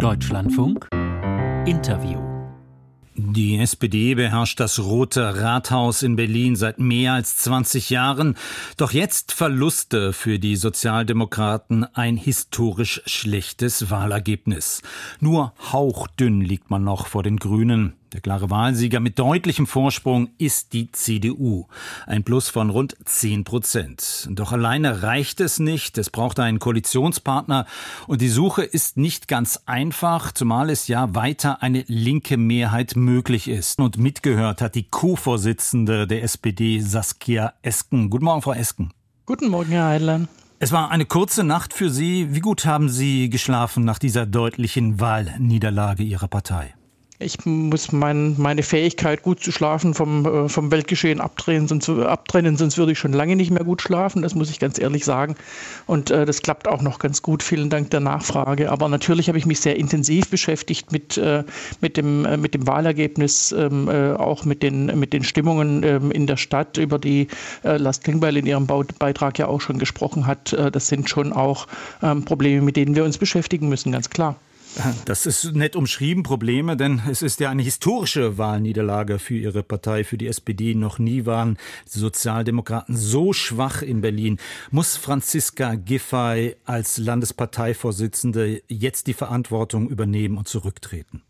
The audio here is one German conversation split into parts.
Deutschlandfunk Interview die SPD beherrscht das Rote Rathaus in Berlin seit mehr als 20 Jahren. Doch jetzt Verluste für die Sozialdemokraten ein historisch schlechtes Wahlergebnis. Nur hauchdünn liegt man noch vor den Grünen. Der klare Wahlsieger mit deutlichem Vorsprung ist die CDU. Ein Plus von rund 10 Prozent. Doch alleine reicht es nicht. Es braucht einen Koalitionspartner. Und die Suche ist nicht ganz einfach, zumal es ja weiter eine linke Mehrheit möglich ist. Und mitgehört hat die Co-Vorsitzende der SPD, Saskia Esken. Guten Morgen, Frau Esken. Guten Morgen, Herr Heidlein. Es war eine kurze Nacht für Sie. Wie gut haben Sie geschlafen nach dieser deutlichen Wahlniederlage Ihrer Partei? Ich muss mein, meine Fähigkeit, gut zu schlafen, vom, äh, vom Weltgeschehen abtrennen sonst, abtrennen, sonst würde ich schon lange nicht mehr gut schlafen, das muss ich ganz ehrlich sagen. Und äh, das klappt auch noch ganz gut, vielen Dank der Nachfrage. Aber natürlich habe ich mich sehr intensiv beschäftigt mit, äh, mit, dem, äh, mit dem Wahlergebnis, ähm, äh, auch mit den, mit den Stimmungen ähm, in der Stadt, über die äh, Lars Klingbeil in ihrem Beitrag ja auch schon gesprochen hat. das sind schon auch ähm, Probleme, mit denen wir uns beschäftigen müssen, ganz klar. Das ist nett umschrieben, Probleme, denn es ist ja eine historische Wahlniederlage für Ihre Partei, für die SPD. Noch nie waren Sozialdemokraten so schwach in Berlin. Muss Franziska Giffey als Landesparteivorsitzende jetzt die Verantwortung übernehmen und zurücktreten?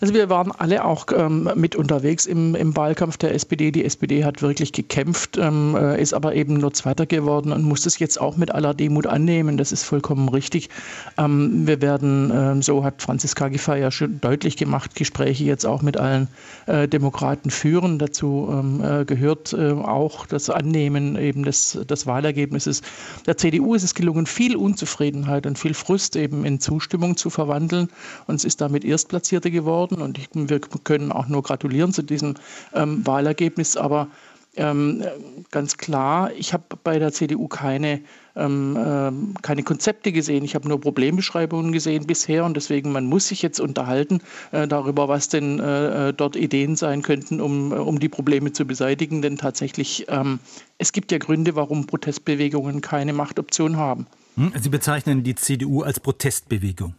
Also wir waren alle auch ähm, mit unterwegs im, im, Wahlkampf der SPD. Die SPD hat wirklich gekämpft, ähm, äh, ist aber eben nur Zweiter geworden und muss das jetzt auch mit aller Demut annehmen. Das ist vollkommen richtig. Ähm, wir werden, äh, so hat Franziska Giffey ja schon deutlich gemacht, Gespräche jetzt auch mit allen äh, Demokraten führen. Dazu ähm, äh, gehört äh, auch das Annehmen eben des, des Wahlergebnisses. Der CDU ist es gelungen, viel Unzufriedenheit und viel Frust eben in Zustimmung zu verwandeln und es ist damit Erstplatzierte geworden geworden und ich, wir können auch nur gratulieren zu diesem ähm, Wahlergebnis. Aber ähm, ganz klar, ich habe bei der CDU keine, ähm, äh, keine Konzepte gesehen. Ich habe nur Problembeschreibungen gesehen bisher und deswegen, man muss sich jetzt unterhalten äh, darüber, was denn äh, dort Ideen sein könnten, um, um die Probleme zu beseitigen. Denn tatsächlich, ähm, es gibt ja Gründe, warum Protestbewegungen keine Machtoption haben. Hm, Sie bezeichnen die CDU als Protestbewegung.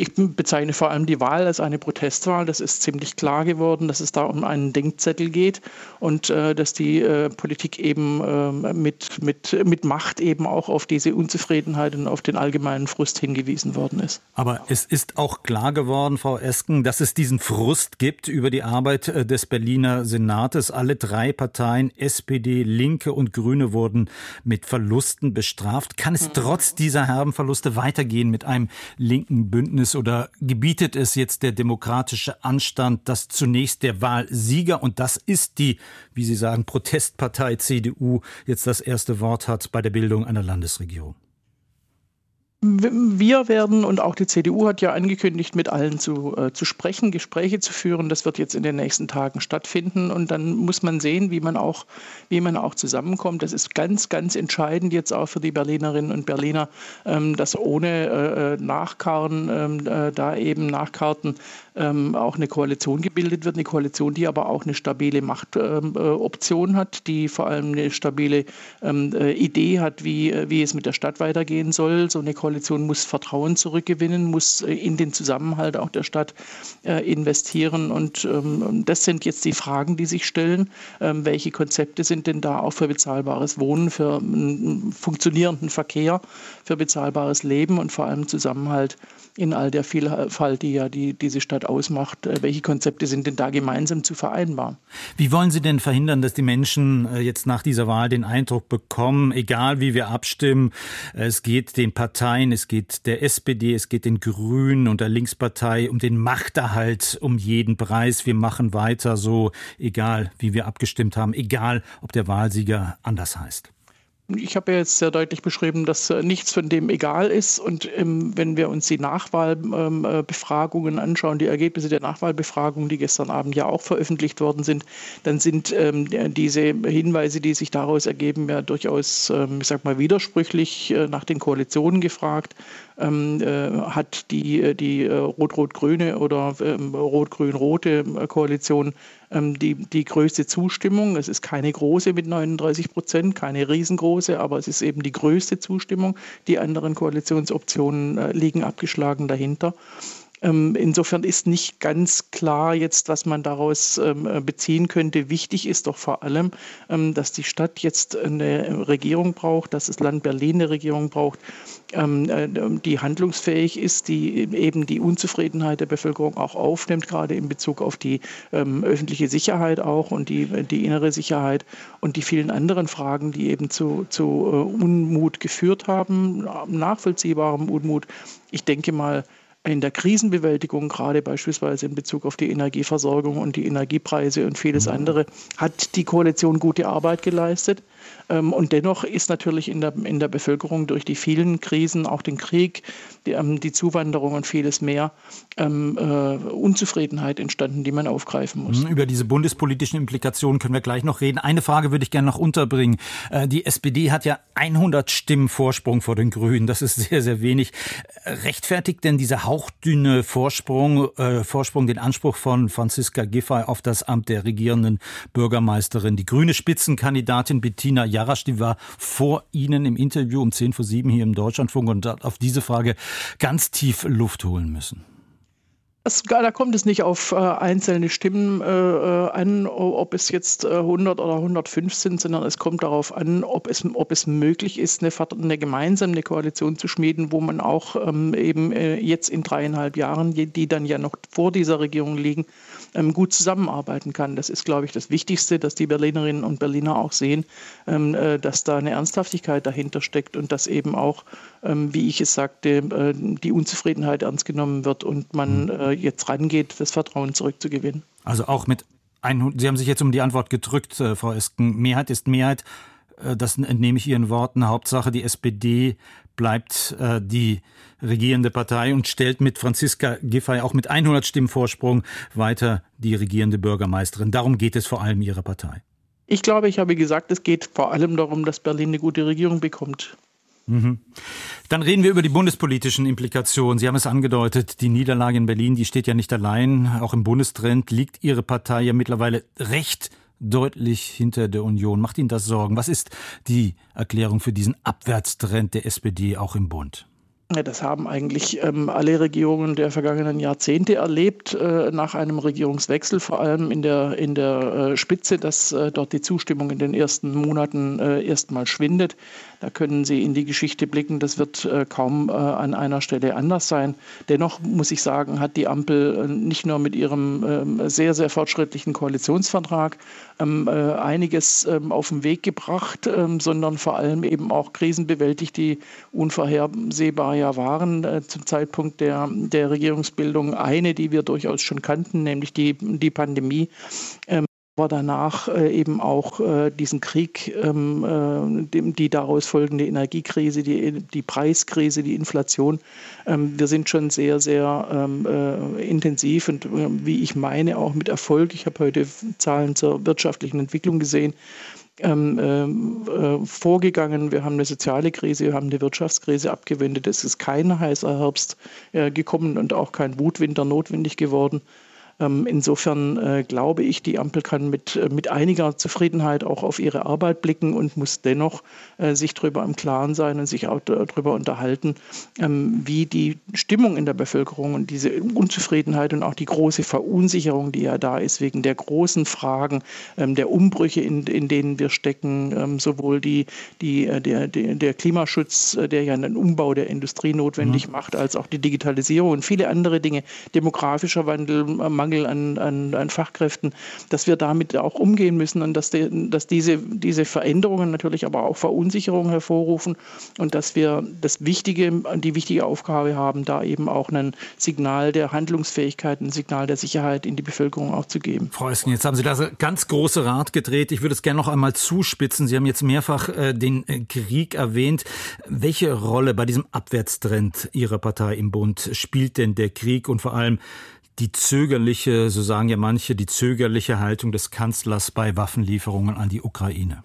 Ich bezeichne vor allem die Wahl als eine Protestwahl. Das ist ziemlich klar geworden, dass es da um einen Denkzettel geht und äh, dass die äh, Politik eben äh, mit, mit, mit Macht eben auch auf diese Unzufriedenheit und auf den allgemeinen Frust hingewiesen worden ist. Aber es ist auch klar geworden, Frau Esken, dass es diesen Frust gibt über die Arbeit äh, des Berliner Senates. Alle drei Parteien, SPD, Linke und Grüne, wurden mit Verlusten bestraft. Kann es mhm. trotz dieser herben Verluste weitergehen mit einem linken Bündnis? Es oder gebietet es jetzt der demokratische Anstand, dass zunächst der Wahlsieger, und das ist die, wie Sie sagen, Protestpartei CDU, jetzt das erste Wort hat bei der Bildung einer Landesregierung? Wir werden und auch die CDU hat ja angekündigt, mit allen zu, äh, zu sprechen, Gespräche zu führen. Das wird jetzt in den nächsten Tagen stattfinden und dann muss man sehen, wie man auch, wie man auch zusammenkommt. Das ist ganz, ganz entscheidend jetzt auch für die Berlinerinnen und Berliner, ähm, dass ohne äh, äh Nachkarren ähm, äh, da eben Nachkarten ähm, auch eine Koalition gebildet wird, eine Koalition, die aber auch eine stabile Machtoption ähm, äh, hat, die vor allem eine stabile ähm, äh, Idee hat, wie, äh, wie es mit der Stadt weitergehen soll. So eine Koalition muss Vertrauen zurückgewinnen, muss in den Zusammenhalt auch der Stadt äh, investieren. Und ähm, das sind jetzt die Fragen, die sich stellen. Ähm, welche Konzepte sind denn da auch für bezahlbares Wohnen, für einen funktionierenden Verkehr, für bezahlbares Leben und vor allem Zusammenhalt in all der Vielfalt, die ja die, diese Stadt ausmacht. Äh, welche Konzepte sind denn da gemeinsam zu vereinbaren? Wie wollen Sie denn verhindern, dass die Menschen äh, jetzt nach dieser Wahl den Eindruck bekommen, egal wie wir abstimmen, es geht den Parteien, es geht der SPD, es geht den Grünen und der Linkspartei um den Machterhalt um jeden Preis. Wir machen weiter so, egal wie wir abgestimmt haben, egal ob der Wahlsieger anders heißt ich habe ja jetzt sehr deutlich beschrieben, dass äh, nichts von dem egal ist. Und ähm, wenn wir uns die Nachwahlbefragungen ähm, äh, anschauen, die Ergebnisse der Nachwahlbefragung, die gestern Abend ja auch veröffentlicht worden sind, dann sind ähm, diese Hinweise, die sich daraus ergeben, ja durchaus, ähm, ich sag mal, widersprüchlich äh, nach den Koalitionen gefragt. Ähm, äh, hat die, die äh, rot-rot-grüne oder ähm, rot-grün-rote Koalition ähm, die, die größte Zustimmung. Es ist keine große mit 39 Prozent, keine riesengroße, aber es ist eben die größte Zustimmung. Die anderen Koalitionsoptionen äh, liegen abgeschlagen dahinter. Ähm, insofern ist nicht ganz klar jetzt, was man daraus ähm, beziehen könnte. Wichtig ist doch vor allem, ähm, dass die Stadt jetzt eine Regierung braucht, dass das Land Berlin eine Regierung braucht, äh, die handlungsfähig ist, die eben die Unzufriedenheit der Bevölkerung auch aufnimmt, gerade in Bezug auf die öffentliche Sicherheit auch und die, die innere Sicherheit und die vielen anderen Fragen, die eben zu, zu äh, Unmut geführt haben, nachvollziehbarem Unmut. Ich denke mal, in der Krisenbewältigung, gerade beispielsweise in Bezug auf die Energieversorgung und die Energiepreise und vieles mhm. andere, hat die Koalition gute Arbeit geleistet. Ähm, und dennoch ist natürlich in der, in der Bevölkerung durch die vielen Krisen, auch den Krieg, die, ähm, die Zuwanderung und vieles mehr, ähm, äh, Unzufriedenheit entstanden, die man aufgreifen muss. Über diese bundespolitischen Implikationen können wir gleich noch reden. Eine Frage würde ich gerne noch unterbringen. Äh, die SPD hat ja 100 Stimmen Vorsprung vor den Grünen. Das ist sehr, sehr wenig. Rechtfertigt denn dieser hauchdünne Vorsprung, äh, Vorsprung den Anspruch von Franziska Giffey auf das Amt der regierenden Bürgermeisterin? Die grüne Spitzenkandidatin Bettina Jarasch, die war vor Ihnen im Interview um 10 vor 7 hier im Deutschlandfunk und hat auf diese Frage ganz tief Luft holen müssen. Das, da kommt es nicht auf äh, einzelne Stimmen äh, äh an, ob es jetzt äh, 100 oder 105 sind, sondern es kommt darauf an, ob es, ob es möglich ist, eine, eine gemeinsame Koalition zu schmieden, wo man auch ähm, eben äh, jetzt in dreieinhalb Jahren, die dann ja noch vor dieser Regierung liegen, gut zusammenarbeiten kann. Das ist, glaube ich, das Wichtigste, dass die Berlinerinnen und Berliner auch sehen, ähm, äh, dass da eine Ernsthaftigkeit dahinter steckt und dass eben auch, ähm, wie ich es sagte, äh, die Unzufriedenheit ernst genommen wird und man mhm. äh, jetzt rangeht, das Vertrauen zurückzugewinnen. Also auch mit 100, Sie haben sich jetzt um die Antwort gedrückt, Frau Esken. Mehrheit ist Mehrheit. Das entnehme ich Ihren Worten. Hauptsache, die SPD bleibt äh, die regierende Partei und stellt mit Franziska Giffey auch mit 100 Stimmen Vorsprung weiter die regierende Bürgermeisterin. Darum geht es vor allem Ihrer Partei. Ich glaube, ich habe gesagt, es geht vor allem darum, dass Berlin eine gute Regierung bekommt. Mhm. Dann reden wir über die bundespolitischen Implikationen. Sie haben es angedeutet, die Niederlage in Berlin, die steht ja nicht allein. Auch im Bundestrend liegt Ihre Partei ja mittlerweile recht deutlich hinter der Union. Macht Ihnen das Sorgen? Was ist die Erklärung für diesen Abwärtstrend der SPD auch im Bund? Das haben eigentlich ähm, alle Regierungen der vergangenen Jahrzehnte erlebt, äh, nach einem Regierungswechsel, vor allem in der, in der äh, Spitze, dass äh, dort die Zustimmung in den ersten Monaten äh, erstmal schwindet. Da können Sie in die Geschichte blicken, das wird äh, kaum äh, an einer Stelle anders sein. Dennoch muss ich sagen, hat die Ampel nicht nur mit ihrem ähm, sehr, sehr fortschrittlichen Koalitionsvertrag ähm, einiges ähm, auf den Weg gebracht, sondern vor allem eben auch Krisen bewältigt, die unvorhersehbar ja waren äh, zum Zeitpunkt der, der Regierungsbildung. Eine, die wir durchaus schon kannten, nämlich die, die Pandemie. Ähm, aber danach äh, eben auch äh, diesen Krieg, ähm, äh, die daraus folgende Energiekrise, die, die Preiskrise, die Inflation. Ähm, wir sind schon sehr, sehr ähm, äh, intensiv und äh, wie ich meine, auch mit Erfolg. Ich habe heute Zahlen zur wirtschaftlichen Entwicklung gesehen ähm, äh, vorgegangen. Wir haben eine soziale Krise, wir haben eine Wirtschaftskrise abgewendet. Es ist kein heißer Herbst äh, gekommen und auch kein Wutwinter notwendig geworden. Ähm, insofern äh, glaube ich, die Ampel kann mit, äh, mit einiger Zufriedenheit auch auf ihre Arbeit blicken und muss dennoch äh, sich darüber im Klaren sein und sich auch darüber unterhalten, ähm, wie die Stimmung in der Bevölkerung und diese Unzufriedenheit und auch die große Verunsicherung, die ja da ist, wegen der großen Fragen, ähm, der Umbrüche, in, in denen wir stecken, sowohl die, die, der, der, der Klimaschutz, der ja einen Umbau der Industrie notwendig mhm. macht, als auch die Digitalisierung und viele andere Dinge, demografischer Wandel, Mangel Mangel an, an, an Fachkräften, dass wir damit auch umgehen müssen und dass, de, dass diese, diese Veränderungen natürlich aber auch Verunsicherung hervorrufen und dass wir das Wichtige, die wichtige Aufgabe haben, da eben auch ein Signal der Handlungsfähigkeit, ein Signal der Sicherheit in die Bevölkerung auch zu geben. Frau Esken, jetzt haben Sie das ganz große Rad gedreht. Ich würde es gerne noch einmal zuspitzen. Sie haben jetzt mehrfach äh, den äh, Krieg erwähnt. Welche Rolle bei diesem Abwärtstrend Ihrer Partei im Bund spielt denn der Krieg und vor allem die zögerliche, so sagen ja manche, die zögerliche Haltung des Kanzlers bei Waffenlieferungen an die Ukraine?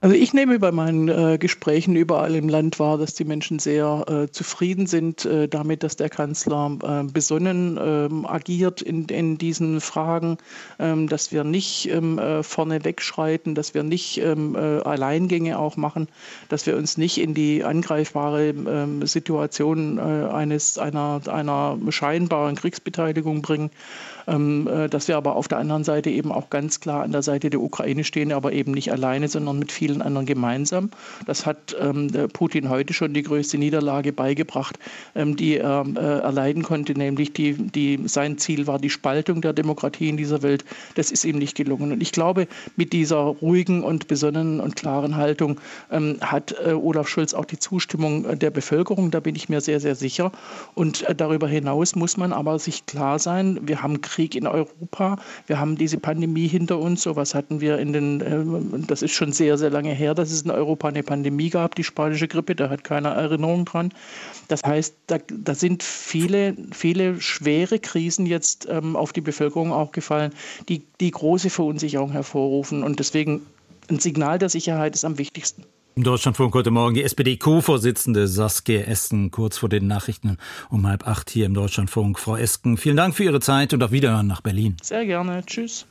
Also ich nehme bei meinen äh, Gesprächen überall im Land wahr, dass die Menschen sehr äh, zufrieden sind äh, damit, dass der Kanzler äh, besonnen ähm, agiert in, in diesen Fragen, ähm, dass wir nicht ähm, äh, vorne wegschreiten, dass wir nicht ähm, äh, Alleingänge auch machen, dass wir uns nicht in die angreifbare ähm, Situation eines, einer, einer scheinbaren Kriegsbeteiligung bringen, ähm, dass wir aber auf der anderen Seite eben auch ganz klar an der Seite der Ukraine stehen, aber eben nicht alleine, sondern mit vielen anderen gemeinsam. Das hat ähm, Putin heute schon die größte Niederlage beigebracht, ähm, die er äh, erleiden konnte, nämlich die, die, sein Ziel war die Spaltung der Demokratie in dieser Welt. Das ist ihm nicht gelungen. Und ich glaube, mit dieser ruhigen und besonnenen und klaren Haltung ähm, hat äh, Olaf Scholz auch die Zustimmung der Bevölkerung. Da bin ich mir sehr, sehr sicher. Und äh, darüber hinaus muss man aber sich klar sein, wir haben Krieg in Europa, wir haben diese Pandemie hinter uns. So was hatten wir in den, äh, das ist schon sehr, sehr lange lange her, dass es in Europa eine Pandemie gab, die spanische Grippe, da hat keiner Erinnerung dran. Das heißt, da, da sind viele, viele schwere Krisen jetzt ähm, auf die Bevölkerung auch gefallen, die, die große Verunsicherung hervorrufen. Und deswegen ein Signal der Sicherheit ist am wichtigsten. Im Deutschlandfunk heute Morgen die SPD-Co-Vorsitzende Saskia Esken, kurz vor den Nachrichten um halb acht hier im Deutschlandfunk. Frau Esken, vielen Dank für Ihre Zeit und auf Wiederhören nach Berlin. Sehr gerne. Tschüss.